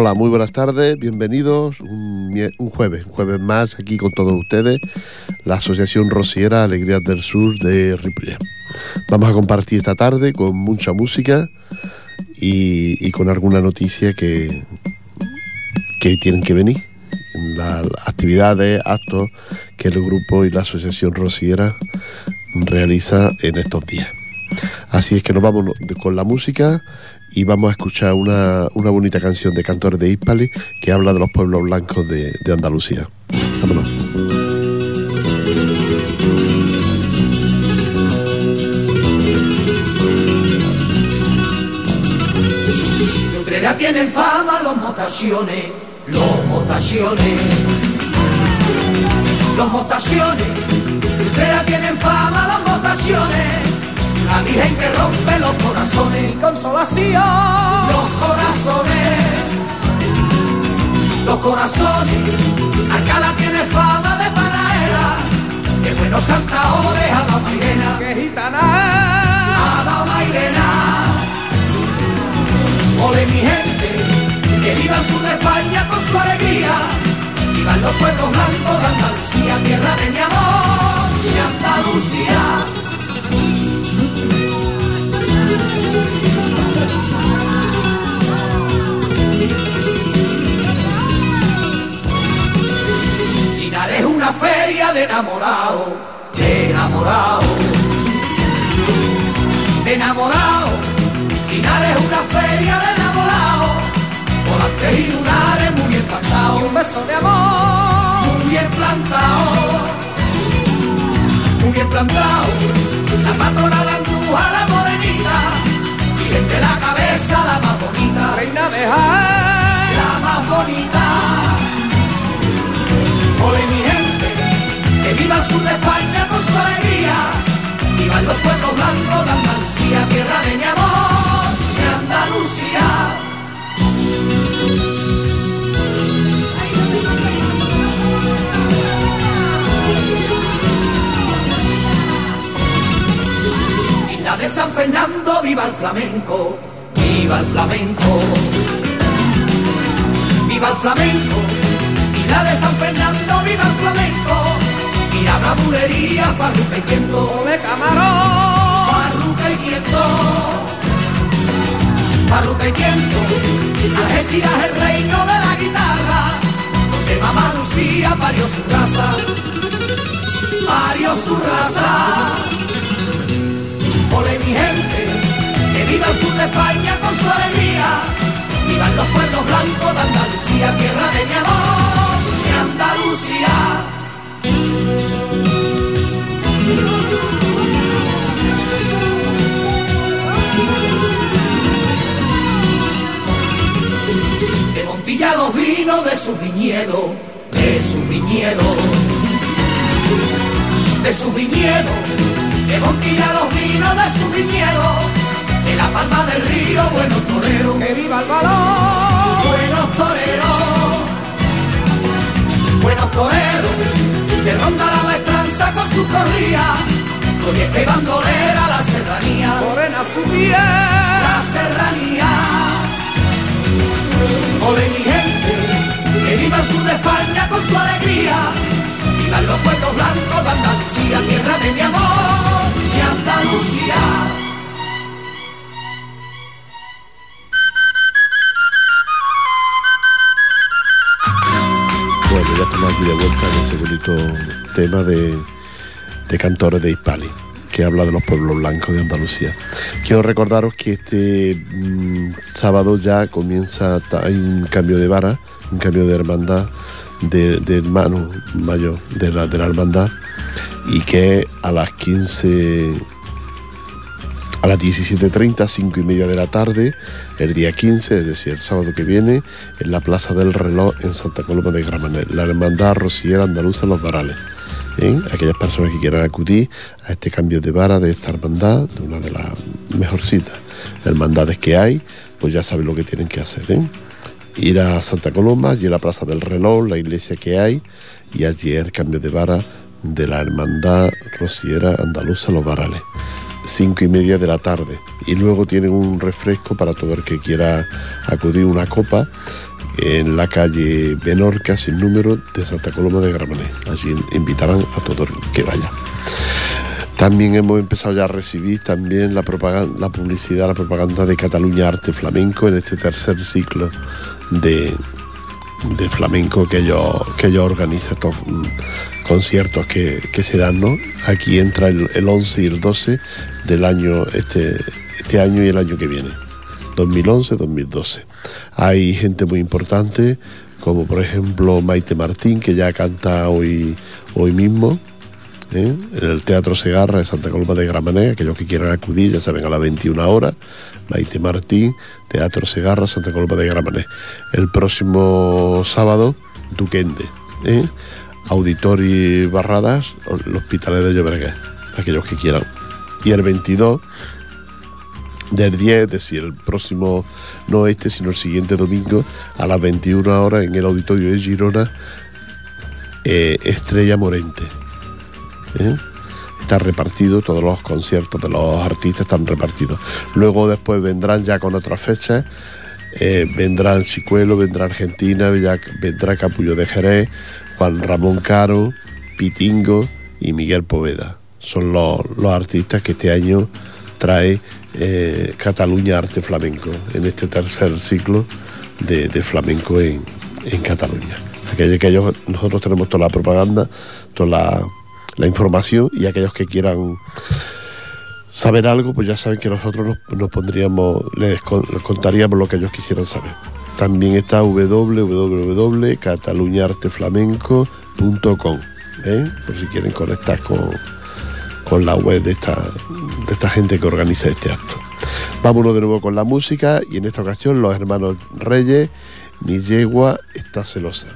Hola, muy buenas tardes, bienvenidos un, jueves, un jueves más aquí con todos ustedes, la Asociación Rociera Alegrías del Sur de Ripollet. Vamos a compartir esta tarde con mucha música y, con alguna noticia que, que tienen que venir, las actividades, actos que el grupo y la Asociación Rociera realiza en estos días. Así es que nos vamos con la música y vamos a escuchar una, bonita canción de cantores de Hispali que habla de los pueblos blancos de, de Andalucía. Vámonos. De tienen fama los motaciones, los motaciones, los motaciones. De tienen fama los motaciones la Virgen que rompe los corazones, mi consolación, los corazones, los corazones, acá la tiene fama de panaera, que buenos cantadores a la mairena, que gitana, a la mairena, ole mi gente, que viva el sur de España con su alegría, vivan los pueblos blancos de Andalucía, tierra de mi amor, de Andalucía. Enamorado, de enamorado, de enamorado. Linares es una feria de enamorado, volantes y lunares muy bien plantados. Y un beso de amor, muy bien plantado, muy bien plantado. La patrona la a la de la cabeza la más bonita, reina de Jaén, la más bonita. Ole mi gente, que viva el sur de España con su alegría, vivan los pueblos blancos de Andalucía, tierra de mi amor, de Andalucía. de San Fernando, viva el flamenco, viva el flamenco, viva el flamenco, y la de San Fernando, viva el flamenco, y la bravulería, farruca y quiento, ole camarón, farruca y quiento, farruca y quiento, Algeciras el reino de la guitarra, donde mamá Lucía parió su raza, parió su raza. Ole mi gente, que viva el sur de España con su alegría. Vivan los pueblos blancos de Andalucía, de sus viñedos, de sus viñedos que Montilla los vinos de su viñedo, en la palma del río, buenos toreros, que viva el valor, buenos toreros, buenos toreros, que ronda la maestranza con su corría, con y bandolera la serranía, morena su piel, la serranía, ole mi gente, que viva el sur de España con su alegría, vivan los puertos blancos de Andalucía, tierra de mi amor. Bueno, ya estamos aquí de vuelta en ese bonito tema de, de cantores de Hispali, que habla de los pueblos blancos de Andalucía. Quiero recordaros que este mm, sábado ya comienza, hay un cambio de vara, un cambio de hermandad, de, hermano mayor de la, de la hermandad, y que a las 15 a las 17.30, 5 y media de la tarde, el día 15, es decir, el sábado que viene, en la Plaza del Reloj en Santa Coloma de Gramenet, la Hermandad Rosillera Andaluza Los Varales. Aquellas personas que quieran acudir a este cambio de vara de esta hermandad, de una de las mejorcitas hermandades que hay, pues ya saben lo que tienen que hacer. ¿eh? Ir a Santa Coloma, allí a la Plaza del Reloj, la iglesia que hay, y allí el cambio de vara de la Hermandad Rosillera Andaluza Los Varales cinco y media de la tarde. Y luego tienen un refresco para todo el que quiera acudir una copa en la calle Benorca, sin número, de Santa Coloma de Gramenet. Allí invitarán a todos que vayan. También hemos empezado ya a recibir también la, propaganda, la publicidad, la propaganda de Cataluña Arte Flamenco en este tercer ciclo de, flamenco que ellos, que ellos organizan, estos mm, conciertos que, se dan, ¿no? Aquí entra el, el 11 y el 12 del año, este, este año y el año que viene, 2011-2012. Hay gente muy importante, como por ejemplo Maite Martín, que ya canta hoy, hoy mismo, ¿eh? en el Teatro Segarra de Santa Coloma de Gramané, aquellos que quieran acudir, ya saben, a las 21 horas, Maite Martín, Teatro Segarra, Santa Coloma de Gramané. El próximo sábado, Duquende, ¿eh? Auditori Barradas, el Hospitalet de Llobregat, aquellos que quieran. Y el 22 del 10, es decir, el próximo, no este, sino el siguiente domingo, a las 21 horas en el auditorio de Girona, eh, Estrella Morente. ¿eh? Está repartido, todos los conciertos de los artistas están repartidos. Luego después vendrán ya con otras fechas, eh, vendrán Chicuelo, vendrá Argentina, vendrá Capullo de Jerez, Juan Ramón Caro, Pitingo y Miguel Poveda. Son los, artistas que este año trae eh, Cataluña Arte Flamenco en este tercer ciclo de, flamenco en, Cataluña. Aquellos que nosotros tenemos toda la propaganda, toda la información y aquellos que quieran saber algo, pues ya saben que nosotros nos, pondríamos, les, contaríamos lo que ellos quisieran saber. También está www.cataluñarteflamenco.com, ¿eh? por si quieren conectar con, con la web de esta, de esta gente que organiza este acto. Vámonos de nuevo con la música y en esta ocasión los hermanos Reyes, mi yegua está celosa.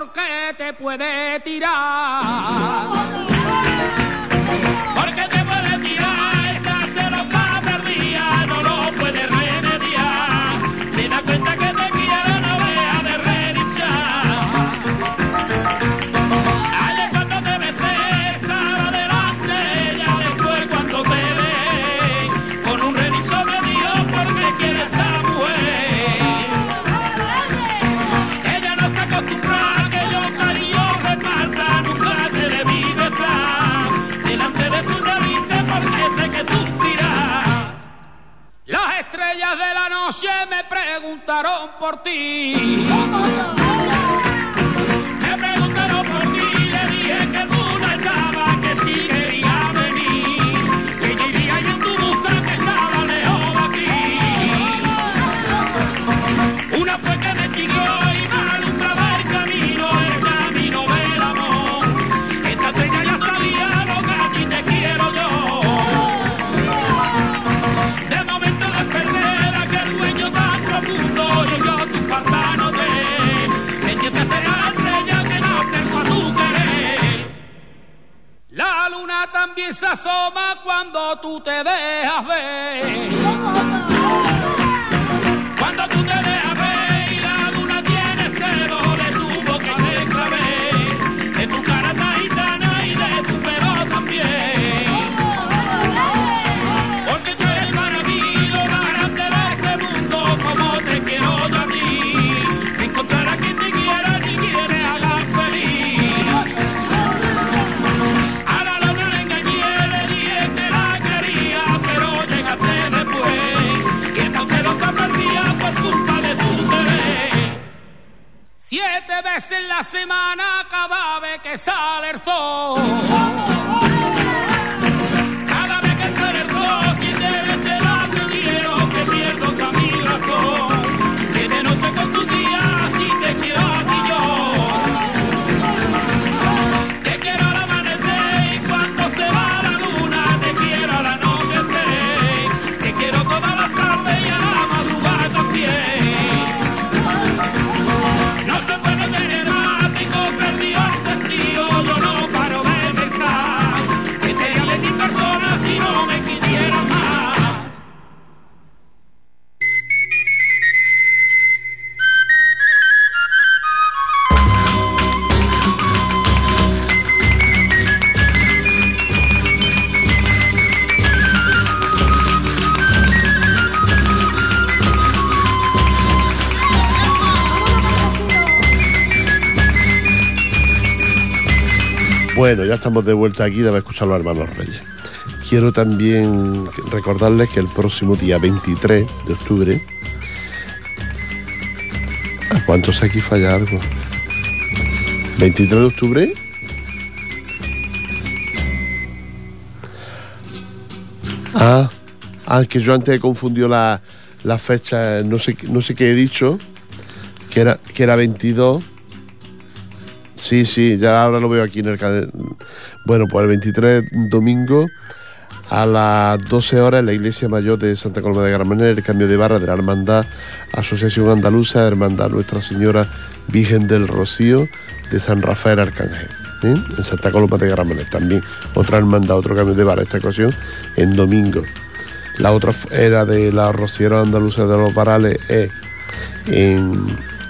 Porque te puede tirar. Por ti. En la semana cada vez que sale el sol. Bueno, ya estamos de vuelta aquí de haber escuchado a los hermanos Reyes. Quiero también recordarles que el próximo día 23 de octubre. ¿A cuántos aquí falla algo? ¿23 de octubre? Ah, ah, que yo antes he confundido la, la fecha, no sé, no sé qué he dicho, que era, que era 22. Sí, sí, ya ahora lo veo aquí en el canal. Bueno, pues el 23 domingo a las 12 horas en la iglesia mayor de Santa Coloma de Gramenet, el cambio de barra de la Hermandad Asociación Andaluza, Hermandad Nuestra Señora Virgen del Rocío de San Rafael Arcángel. ¿eh? en Santa Coloma de Gramenet también otra hermandad, otro cambio de barra, esta ocasión en domingo. La otra era de la Rociera Andaluza de los Varales es en,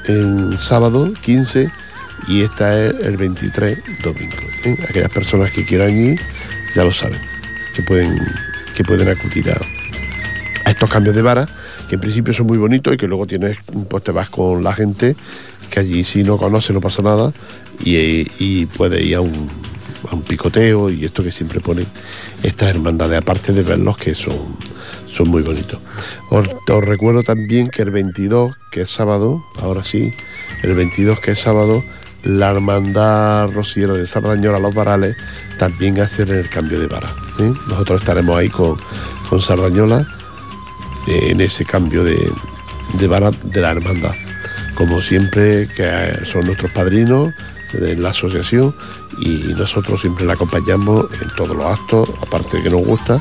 en sábado 15 y esta es el 23 domingo. ¿eh? Aquellas personas que quieran ir ya lo saben, que pueden, que pueden acudir a, estos cambios de vara, que en principio son muy bonitos y que luego tienes, pues te vas con la gente, que allí si no conoce no pasa nada, y, y puede ir a un, a un picoteo y esto que siempre ponen estas hermandades, aparte de verlos que son, son muy bonitos. Os, os recuerdo también que el 22, que es sábado, ahora sí, el 22 que es sábado, la hermandad rociera de Sardañola Los Varales también hace el cambio de vara. ¿eh? Nosotros estaremos ahí con, con Sardañola eh, en ese cambio de, de vara de la hermandad. Como siempre, que son nuestros padrinos de la asociación y nosotros siempre la acompañamos en todos los actos, aparte de que nos gusta,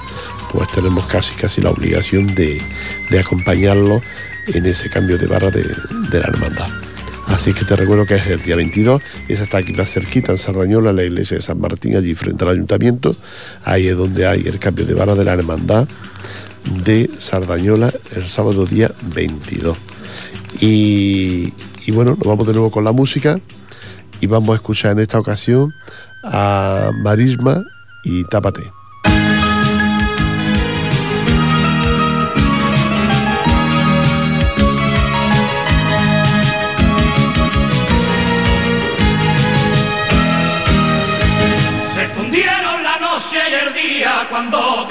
pues tenemos casi casi la obligación de, de acompañarlo en ese cambio de de, de la hermandad. Así que te recuerdo que es el día 22, esa está aquí más cerquita, en Sardañola, en la iglesia de San Martín, allí frente al ayuntamiento. Ahí es donde hay el cambio de vara de la hermandad de Sardañola el sábado día 22. Y, y bueno, nos vamos de nuevo con la música y vamos a escuchar en esta ocasión a Marisma y Tápate.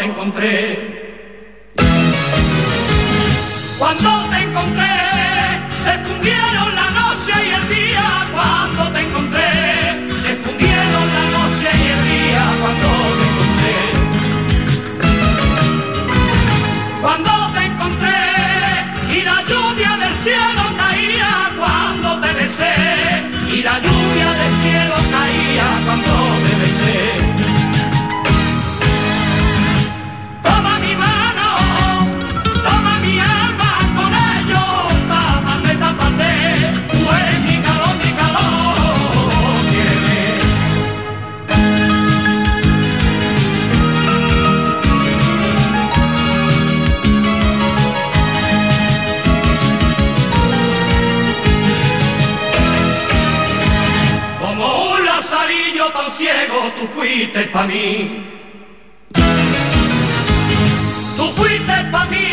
Encontré. Cuando tú fuiste pa' mí. Tú fuiste pa' mí,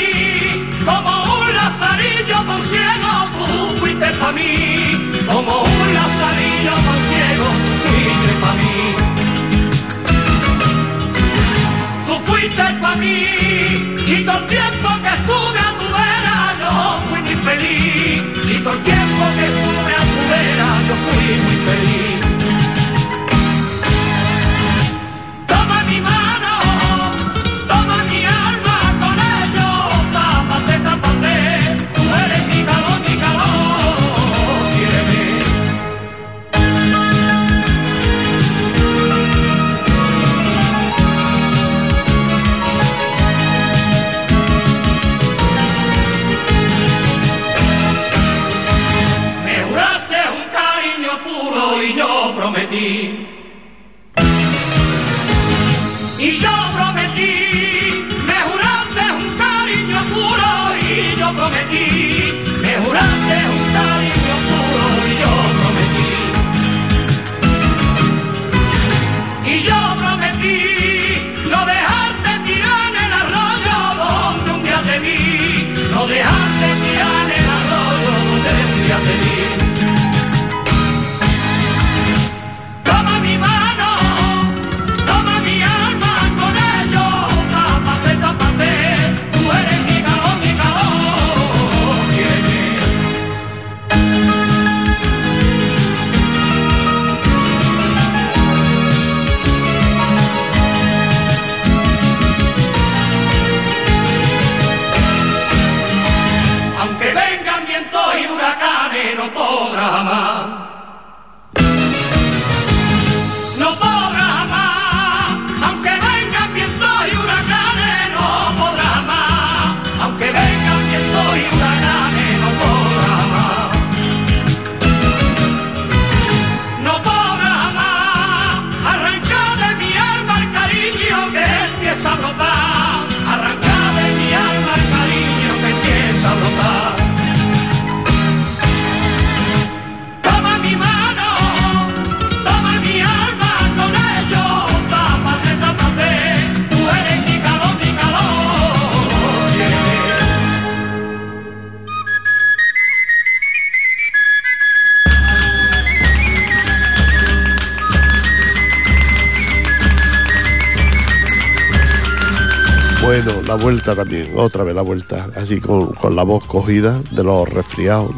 también, otra vez la vuelta, así con, la voz cogida de los resfriados.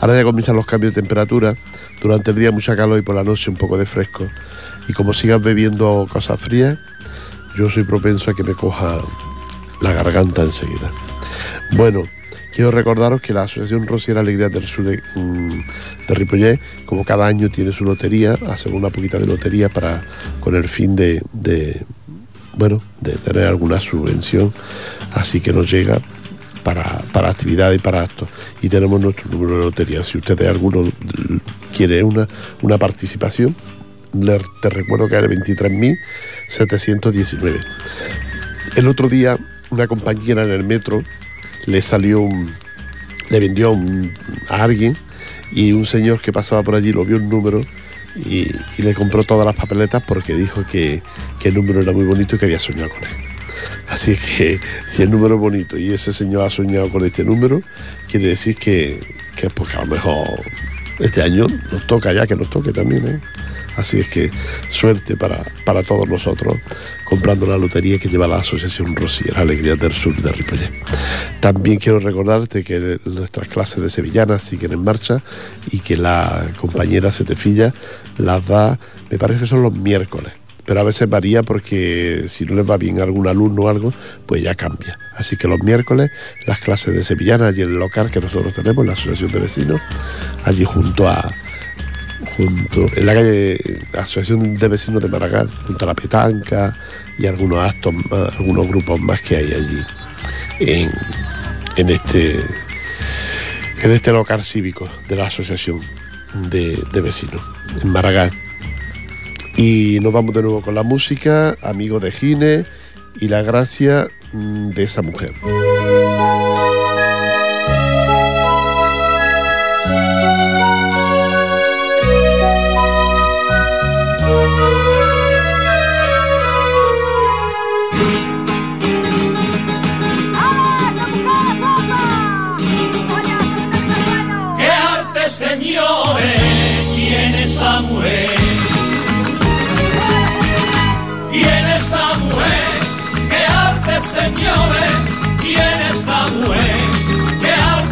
ahora ya comienzan los cambios de temperatura, durante el día mucha calor y por la noche un poco de fresco. Y como sigas bebiendo cosas frías, yo soy propenso a que me coja la garganta enseguida. Bueno, quiero recordaros que la Asociación Rosiera Alegría del Sur de, mm, de como cada año tiene su lotería, hace una poquita de lotería para con el fin de, de tener alguna subvención, así que nos llega para, para actividades y para actos. Y tenemos nuestro número de lotería. Si ustedes alguno quiere una, una participación, te recuerdo que era 23.719. El otro día una compañera en el metro le salió le vendió a alguien y un señor que pasaba por allí lo vio un número y, le compró todas las papeletas porque dijo que, el número era muy bonito y que había soñado con él. Así que si el número es bonito y ese señor ha soñado con este número, quiere decir que, que a lo mejor este año nos toca ya que nos toque también. ¿eh? Así es que suerte para, para todos nosotros comprando la lotería que lleva la Asociación Rosier Alegría del Sur de Ripollet. También quiero recordarte que nuestras clases de sevillanas siguen en marcha y que la compañera Setefilla las da, me parece que son los miércoles pero a veces varía porque si no les va bien a algún alumno o algo, pues ya cambia. Así que los miércoles las clases de sevillana allí en el local que nosotros tenemos, la Asociación de Vecinos, allí junto a, junto en la calle Asociación de Vecinos de Maragall, junto a la Petanca y algunos actos, algunos grupos más que hay allí en, este en este local cívico de la Asociación de, Vecinos en Maragall. Y nos vamos de nuevo con la música, amigo de Gine y la gracia mm, de esa mujer.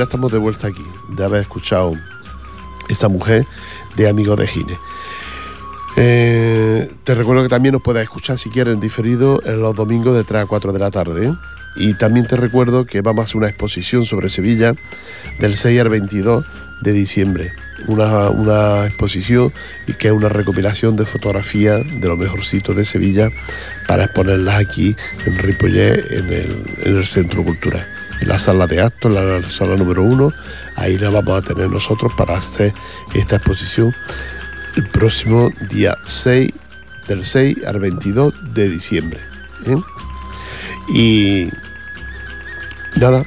ya estamos de vuelta aquí, de haber escuchado esta mujer de Amigo de Gine. Eh, te recuerdo que también nos puedes escuchar si quieres en diferido en los domingos de 3 a 4 de la tarde. Y también te recuerdo que vamos a hacer una exposición sobre Sevilla del 6 al 22 de diciembre. Una, exposición y que es una recopilación de fotografías de los mejorcitos de Sevilla para exponerlas aquí en Ripollet, en el Centro Cultural. La sala de actos, la sala número uno, ahí la vamos a tener nosotros para hacer esta exposición el próximo día 6, del 6 al 22 de diciembre. ¿eh? Y nada,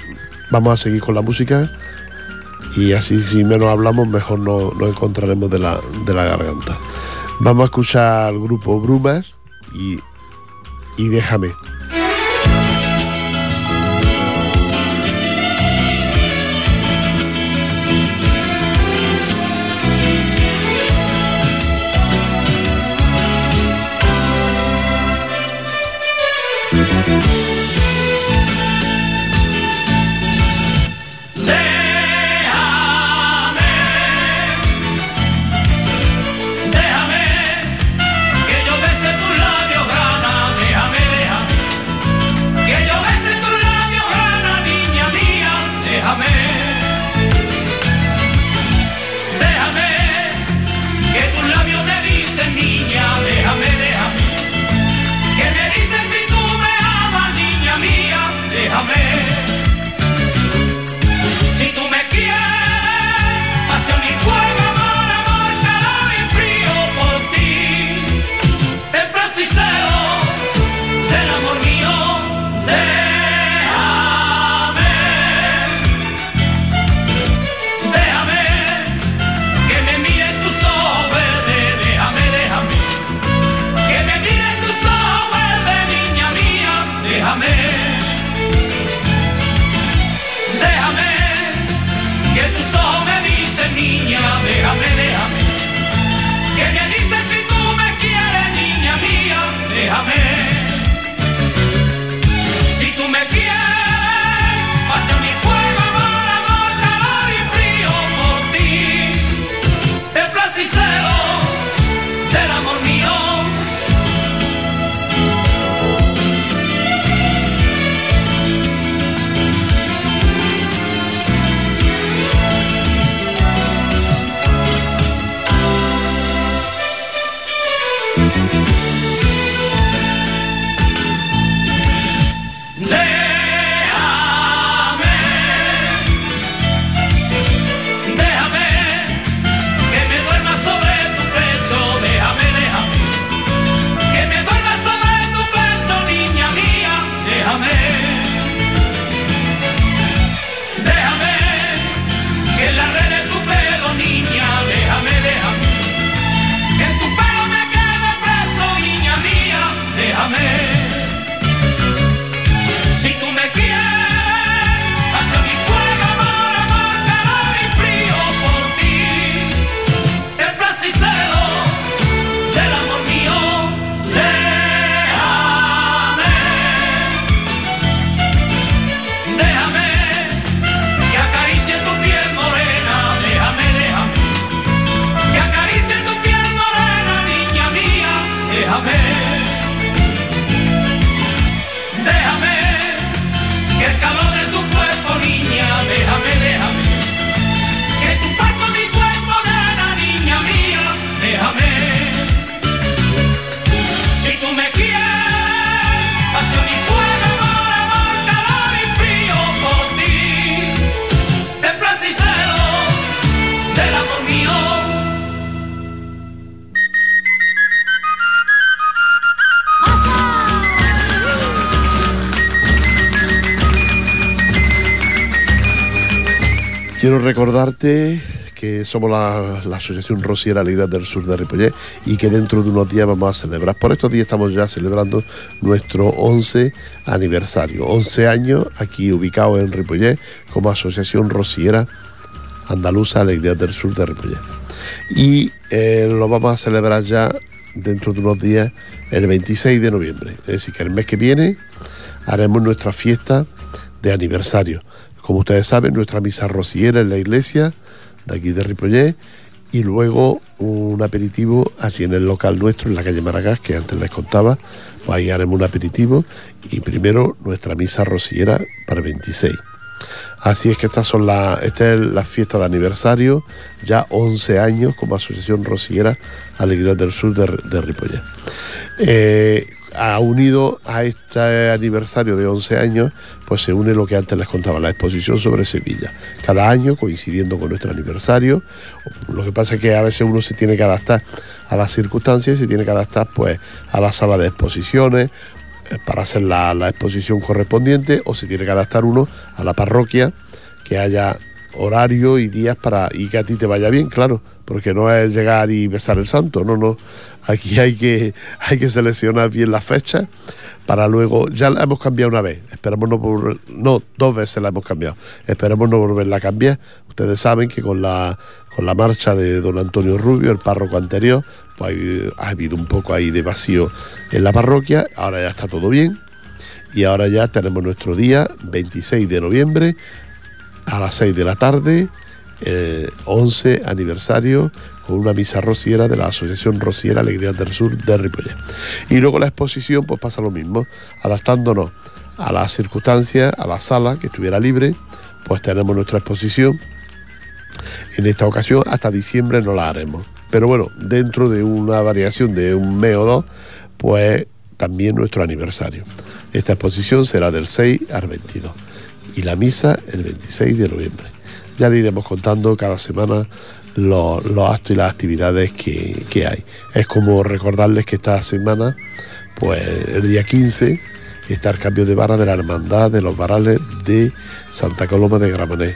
vamos a seguir con la música y así si menos hablamos mejor nos no encontraremos de la, de la garganta. Vamos a escuchar al grupo Brumas y, y déjame. Quiero recordarte que somos la, Asociación Rosiera Líder del Sur de Ripollet y que dentro de unos días vamos a celebrar. Por estos días estamos ya celebrando nuestro 11 aniversario. 11 años aquí ubicados en Ripollet como Asociación Rosiera Andaluza Alegría del Sur de Ripollet. Y eh, lo vamos a celebrar ya dentro de unos días, el 26 de noviembre. Es decir, que el mes que viene haremos nuestra fiesta de aniversario como ustedes saben, nuestra misa rociera en la iglesia de aquí de Ripollet y luego un aperitivo así en el local nuestro, en la calle Maragás, que antes les contaba, pues ahí haremos un aperitivo y primero nuestra misa rociera para el 26. Así es que estas son las, esta es la fiesta de aniversario, ya 11 años como Asociación Rociera Alegría del Sur de, de ha unido a este aniversario de 11 años, pues se une lo que antes les contaba, la exposición sobre Sevilla. Cada año, coincidiendo con nuestro aniversario, lo que pasa es que a veces uno se tiene que adaptar a las circunstancias se tiene que adaptar pues a la sala de exposiciones eh, para hacer la, exposición correspondiente o se tiene que adaptar uno a la parroquia que haya horario y días para y que a ti te vaya bien, claro, porque no es llegar y besar el santo, no, no, Aquí hay que, hay que seleccionar bien la fecha para luego, ya la hemos cambiado una vez, esperamos no, no, dos veces la hemos cambiado, esperamos no volverla a cambiar. Ustedes saben que con la, con la marcha de don Antonio Rubio, el párroco anterior, pues ha habido un poco ahí de vacío en la parroquia, ahora ya está todo bien y ahora ya tenemos nuestro día 26 de noviembre a las 6 de la tarde, 11 eh, aniversario con una misa rociera de la Asociación Rociera Alegría del Sur de Ripollet. Y luego la exposición pues pasa lo mismo, adaptándonos a las circunstancias, a la sala que estuviera libre, pues tenemos nuestra exposición. En esta ocasión hasta diciembre no la haremos. Pero bueno, dentro de una variación de un mes o dos, pues también nuestro aniversario. Esta exposición será del 6 al 22 y la misa el 26 de noviembre. Ya le iremos contando cada semana los, actos y las actividades que, hay. Es como recordarles que esta semana, pues el día 15, está el cambio de vara de la Hermandad de los Varales de Santa Coloma de Gramané,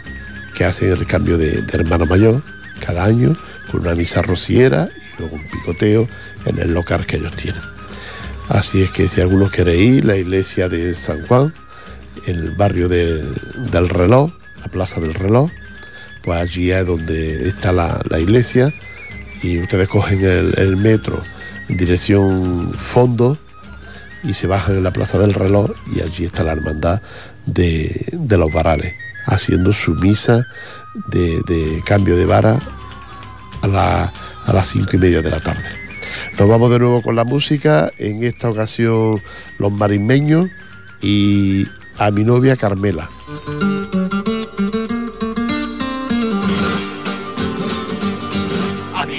que hacen el cambio de, hermano mayor cada año con una misa rociera y luego un picoteo en el local que ellos tienen. Así es que si alguno quiere ir, la iglesia de San Juan, el barrio del reloj, la plaza del reloj, pues allí es donde está la, iglesia y ustedes cogen el, metro en dirección fondo y se bajan en la plaza del reloj y allí está la hermandad de, los varales haciendo su misa de, cambio de vara a, a las cinco y media de la tarde. Nos vamos de nuevo con la música, en esta ocasión los marismeños y a mi novia Carmela.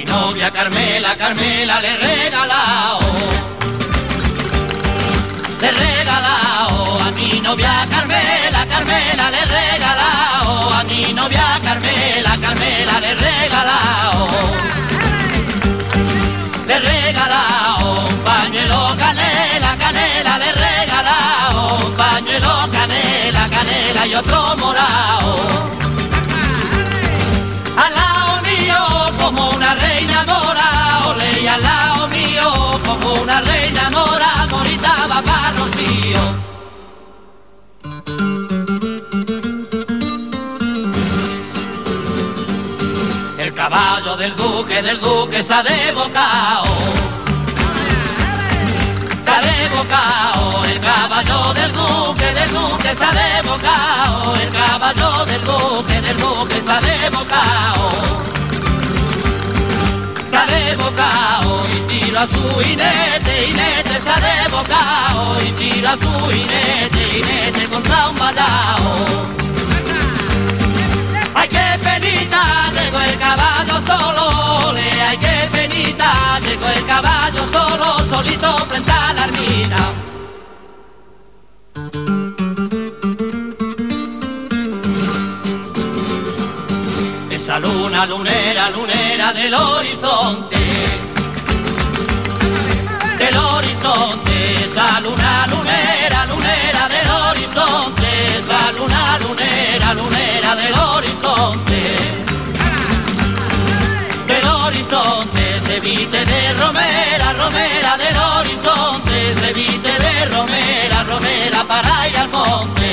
novia Carmela, Carmela le regalao. Le regalao a mi novia Carmela, Carmela le regalao. A mi novia Carmela, Carmela le regalao. Le regalao pañuelo canela, canela le regalao. Un pañuelo canela, canela y otro morao. como una reina mora, ole y al lado mío, como una reina mora, morita va Rocío. El caballo del duque, del duque se ha devocado. Devocado el caballo del duque, del duque se ha devocado. El caballo del duque, del duque se ha devocado de bocao y tira su inete, inete se de bocao y tira su inete, inete contra un batao. Ay que penita, tengo el caballo solo, le ay que penita, tengo el caballo solo, solito frente a la armina. Esa luna lunera, lunera del horizonte, del horizonte, esa luna lunera, lunera del horizonte, esa luna lunera, lunera del horizonte, del horizonte se viste de romera, romera del horizonte, se viste de romera, romera para ir al monte.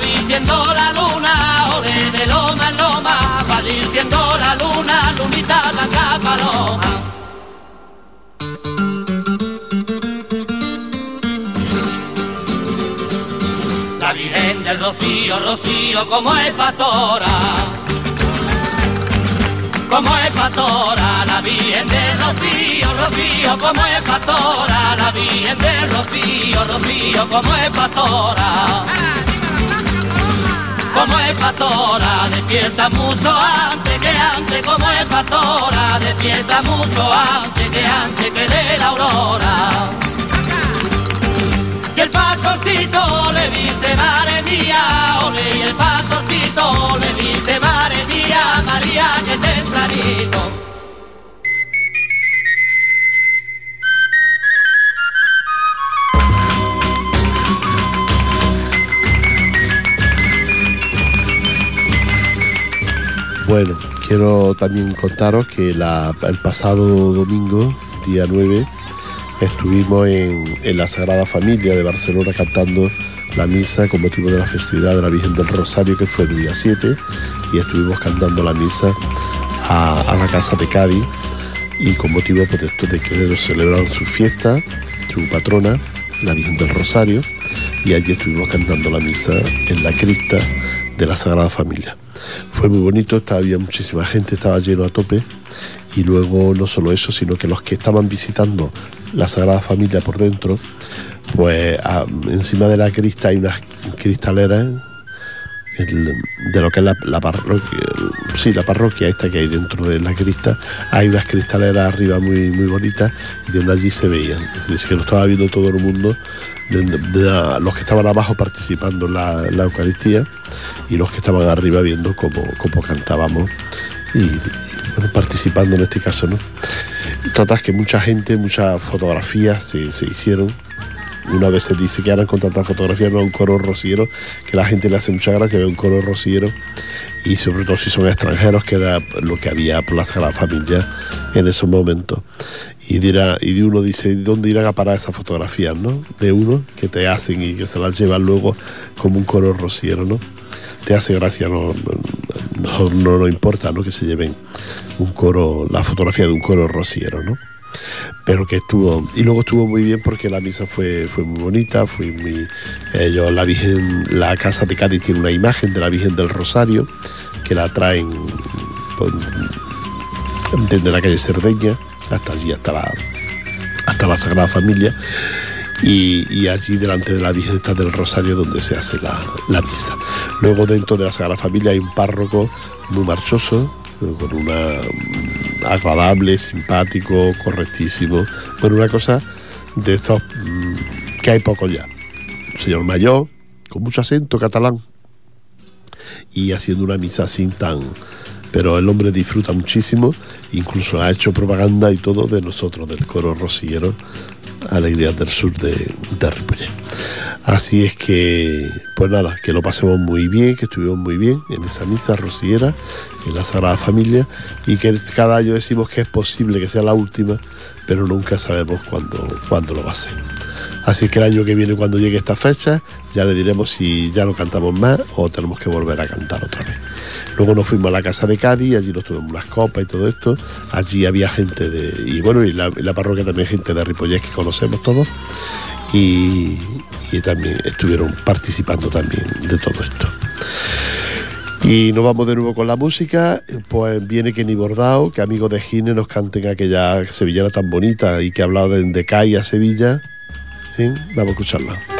diciendo la luna, ole de loma en loma, va diciendo la luna, lunita blanca paloma. la Virgen del Rocío, Rocío como es pastora. Como es pastora, la Virgen del Rocío, Rocío como es pastora, la Virgen del Rocío, Rocío como es pastora como es pastora, despierta mucho antes que antes, como es pastora, despierta mucho antes que antes que de la aurora. Y el pastorcito le dice, madre mía, ole, y el madre que tempranito. Bueno, quiero también contaros que el pasado domingo, día 9, estuvimos en, la Sagrada Familia de Barcelona cantando la misa con motivo de la festividad de la Virgen del Rosario, que fue el día 7, y estuvimos cantando la misa a, la casa de Cádiz, y con motivo pues, de que celebraron su fiesta, su patrona, la Virgen del Rosario, y allí estuvimos cantando la misa en la crista de la Sagrada Familia fue muy bonito, había muchísima gente, estaba lleno a tope. Y luego no solo eso, sino que los que estaban visitando la Sagrada Familia por dentro, pues encima de la crista hay unas cristaleras de lo que es la, parroquia, sí, la parroquia esta que hay dentro de la crista, hay unas cristaleras arriba muy, muy bonitas y donde allí se veían. Decir, que lo estaba viendo todo el mundo, los que estaban abajo participando en la, Eucaristía y los que estaban arriba viendo cómo, cómo cantábamos y, participando en este caso, ¿no? Total que mucha gente, muchas fotografías se hicieron una vez se dice que ahora con tantas fotografías no un coro rociero, que la gente le hace mucha gracia ver un coro rociero y sobre todo si son extranjeros, que era lo que había por la Sagrada Familia en esos momentos. Y, dirá, y uno dice, ¿dónde irán a parar esas fotografías, no? De uno que te hacen y que se las llevan luego como un coro rociero, ¿no? Te hace gracia, no, no, no, no importa, ¿no? Que se lleven un coro, la fotografía de un coro rociero, ¿no? Pero que estuvo y luego estuvo muy bien porque la misa fue, fue muy bonita fue muy ellos la virgen la casa de Cádiz tiene una imagen de la virgen del Rosario que la traen desde la calle Cerdeña hasta allí hasta la hasta la Sagrada Familia y, allí delante de la Virgen está del Rosario donde se hace la, la misa. Luego dentro de la Sagrada Familia hay un párroco muy marchoso, con una agradable, simpático, correctísimo. Bueno, una cosa de estos mm, que hay poco ya. Señor mayor, con mucho acento catalán, y haciendo una misa sin tan... Pero el hombre disfruta muchísimo, incluso ha hecho propaganda y todo de nosotros, del coro rociero Alegrías del Sur de, de Así es que, pues nada, que lo pasemos muy bien, que estuvimos muy bien en esa misa rociera, en la Sagrada Familia, y que cada año decimos que es posible que sea la última, pero nunca sabemos cuándo, cuándo lo va a ser. Así que el año que viene, cuando llegue esta fecha, ya le diremos si ya no cantamos más o tenemos que volver a cantar otra vez. Luego nos fuimos a la casa de Cádiz, allí nos tuvimos unas copas y todo esto. Allí había gente de. Y bueno, y la, parroquia también gente de Ripollés que conocemos todos. Y, también estuvieron participando también de todo esto. Y nos vamos de nuevo con la música, pues viene Kenny Bordao, que amigos de Gine nos canten aquella sevillana tan bonita y que ha hablado de, de a Sevilla. Vamos a escucharla.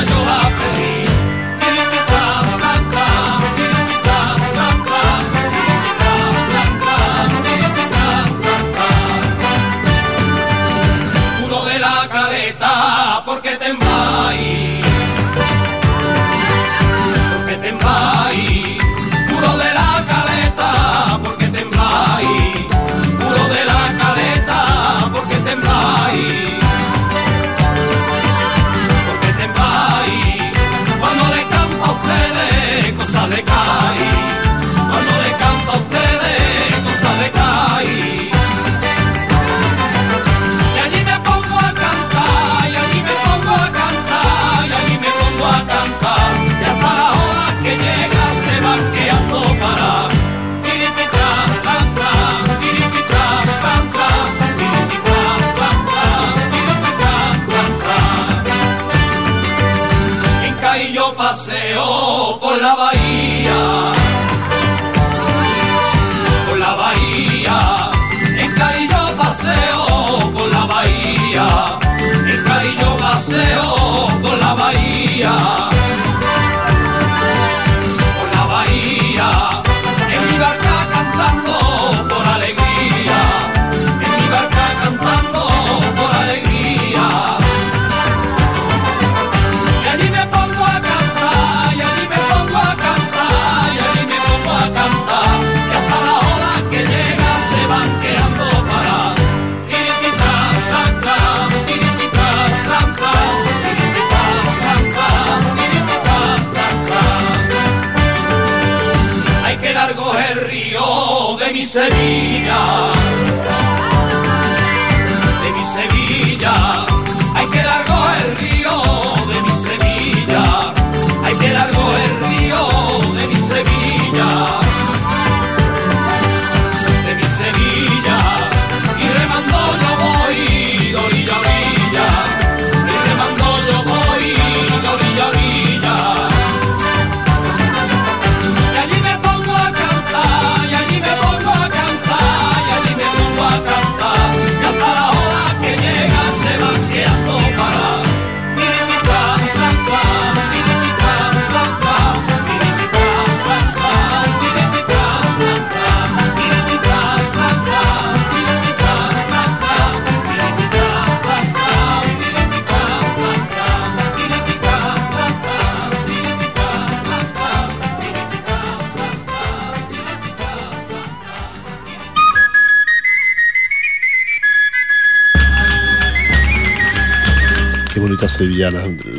La cuenta yo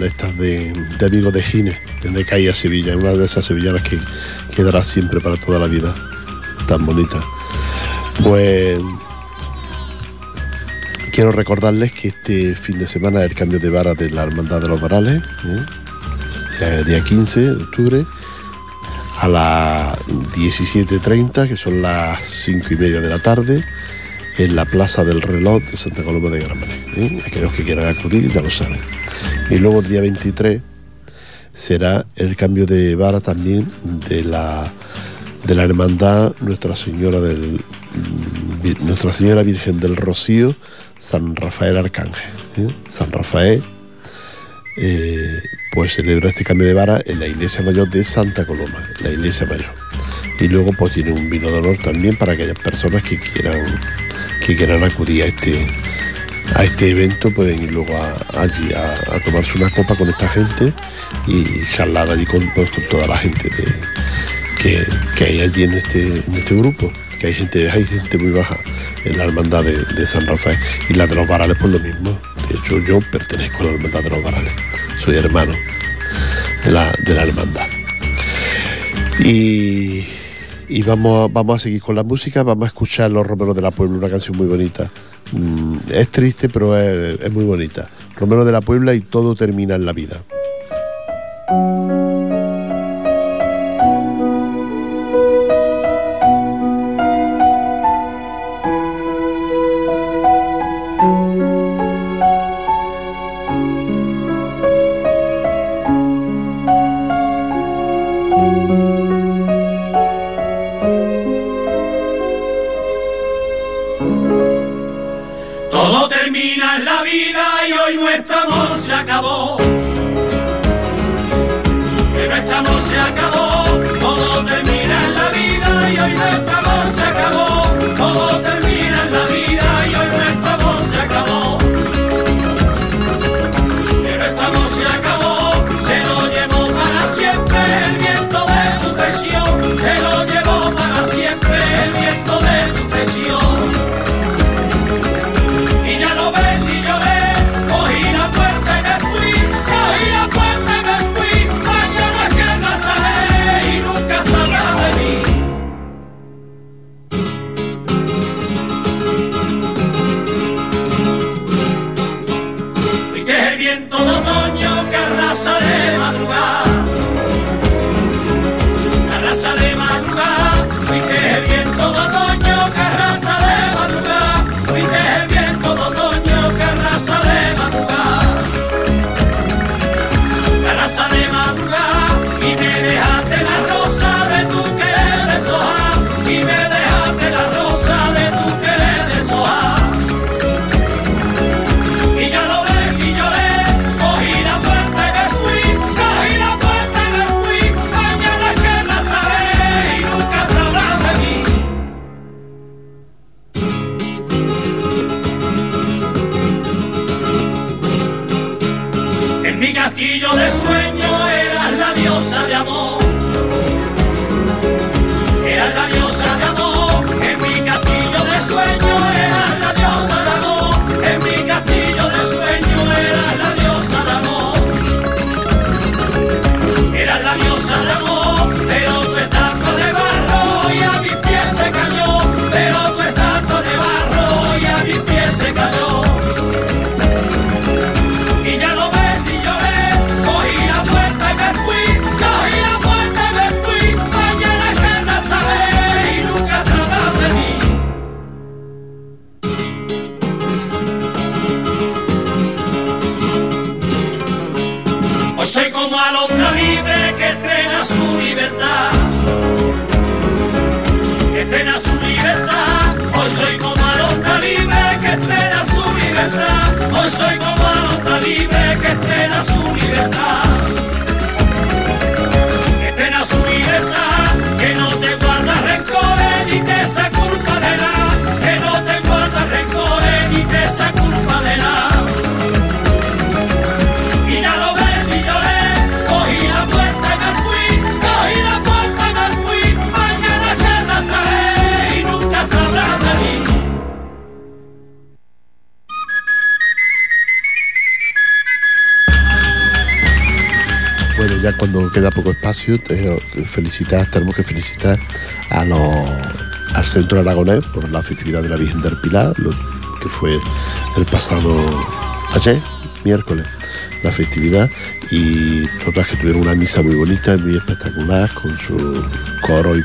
estas de, amigos de Gines, de Caía Sevilla, una de esas sevillanas que quedará siempre para toda la vida. Tan bonita. Pues quiero recordarles que este fin de semana el cambio de vara de la Hermandad de los Varales, ¿eh? Ya día 15 de octubre, a las 17.30, que son las 5 y media de la tarde, en la Plaza del Reloj de Santa Coloma de Gramenet. ¿eh? Aquellos que quieran acudir ya lo saben. Y luego el día 23 será el cambio de vara también de la de la hermandad Nuestra Señora del mm, Nuestra Señora Virgen del Rocío San Rafael Arcángel ¿eh? San Rafael eh, pues celebra este cambio de vara en la iglesia mayor de Santa Coloma la iglesia mayor y luego pues tiene un vino de honor también para aquellas personas que quieran que quieran acudir a este a este evento pueden ir luego allí a, tomarse una copa con esta gente y charlar allí con, toda la gente que, que hay allí en este, en este grupo, que hay gente, hay gente muy baja en la hermandad de, San Rafael y la de los varales pues lo mismo. De hecho yo pertenezco a la hermandad de los varales, soy hermano de la, de la hermandad. Y, y vamos, a, vamos a seguir con la música, vamos a escuchar Los Romeros de la Puebla, una canción muy bonita. Mm, es triste, pero es, es muy bonita. Romero de la Puebla y todo termina en la vida. Hoy soy como cuando queda poco espacio, felicitar, tenemos que felicitar al Centro Aragonés por la festividad de la Virgen del Pilar, lo, que fue el pasado ayer, miércoles, la festividad, y otras que tuvieron una misa muy bonita, muy espectacular, con su coro y,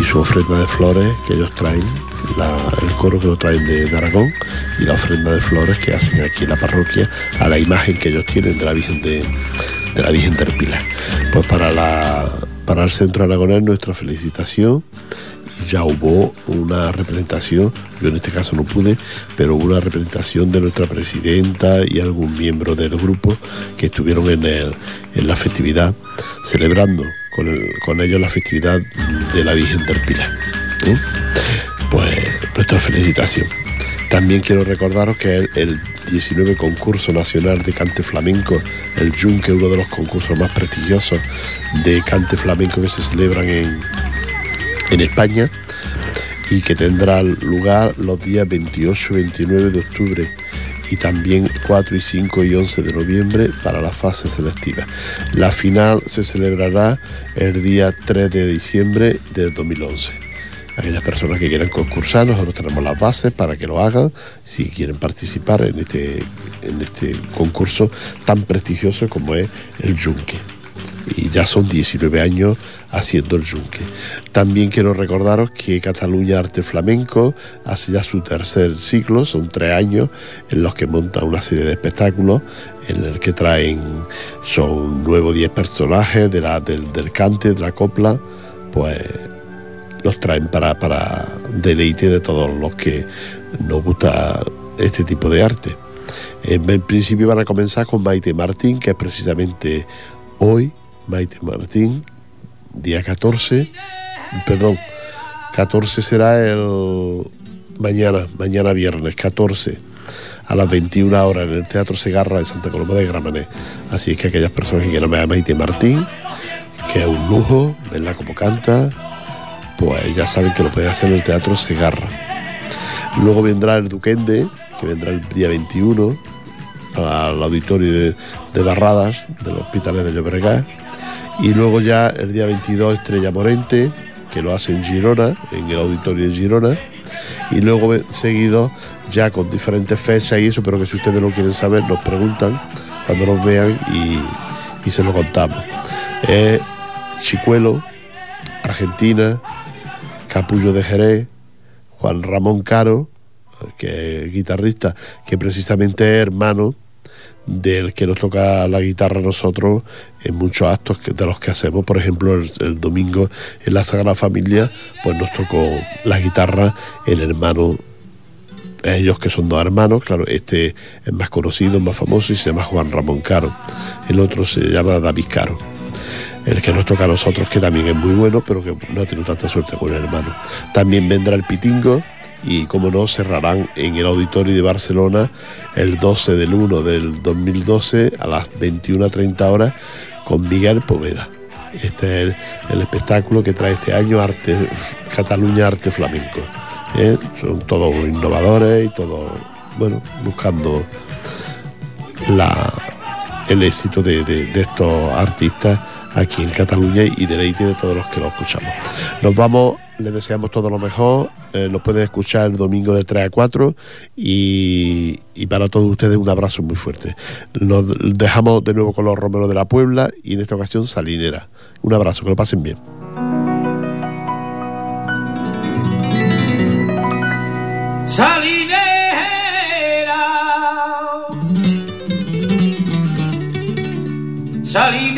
y su ofrenda de flores que ellos traen el coro que lo traen de, Aragón y la ofrenda de flores que hacen aquí en la parroquia a la imagen que ellos tienen de la Virgen de, la Virgen del Pilar. Pues para, la, para el Centro Aragonés nuestra felicitación ya hubo una representación, yo en este caso no pude, pero hubo una representación de nuestra presidenta y algún miembro del grupo que estuvieron en, en la festividad, celebrando con, con, ellos la festividad de la Virgen del Pilar. ¿eh? pues nuestra felicitación. También quiero recordaros que el, el 19 concurso nacional de cante flamenco, el Junque, uno de los concursos más prestigiosos de cante flamenco que se celebran en, en España y que tendrá lugar los días 28 y 29 de octubre y también 4 y 5 y 11 de noviembre para la fase selectiva. La final se celebrará el día 3 de diciembre del 2011 aquellas personas que quieran concursar, nosotros tenemos las bases para que lo hagan, si quieren participar en este, en este concurso tan prestigioso como es el Yunque. Y ya son 19 años haciendo el Yunque. También quiero recordaros que Cataluña Arte Flamenco hace ya su tercer ciclo, son tres años en los que monta una serie de espectáculos en el que traen, son nuevos 10 personajes de la, del, del cante, de la copla, pues los traen para, deleite de todos los que nos gusta este tipo de arte. En principio van a comenzar con Maite Martín, que es precisamente hoy, Maite Martín, día 14, perdón, 14 será el mañana, mañana viernes 14 a las 21 horas en el Teatro Segarra de Santa Coloma de Gramané. Así es que aquellas personas que quieran ver a Maite Martín, que es un lujo, verla como canta, pues ya saben que lo puede hacer en el Teatro Segarra. Luego vendrá el Duquende, que vendrá el día 21 al auditorio de, Barradas del Hospital de Llobregat. Y luego ya el día 22 Estrella Morente, que lo hace en Girona, en el auditorio de Girona. Y luego seguido ya con diferentes fechas y eso, pero que si ustedes lo quieren saber nos preguntan cuando nos vean y, se lo contamos. Chicuelo, Argentina, Capullo de Jerez, Juan Ramón Caro, que es guitarrista, que precisamente es hermano del que nos toca la guitarra nosotros en muchos actos de los que hacemos. Por ejemplo, el, domingo en la Sagrada Familia, pues nos tocó la guitarra el hermano, ellos que son dos hermanos, claro, este es más conocido, más famoso y se llama Juan Ramón Caro. El otro se llama David Caro el que nos toca a nosotros, que también es muy bueno, pero que no ha tenido tanta suerte con el hermano. También vendrá el Pitingo y, como no, cerrarán en el Auditorio de Barcelona el 12 del 1 del 2012 a las 21.30 horas con Miguel Poveda. Este es el, espectáculo que trae este año Arte Cataluña Arte Flamenco. ¿eh? Son todos innovadores y todos, bueno, buscando la, el éxito de estos artistas aquí en Cataluña y deleite de todos los que lo escuchamos. Nos vamos, les deseamos todo lo mejor, eh, nos pueden escuchar el domingo de 3 a 4 y, y, para todos ustedes un abrazo muy fuerte. Nos dejamos de nuevo con los romeros de la Puebla y en esta ocasión Salinera. Un abrazo, que lo pasen bien. Salinera. Salinera.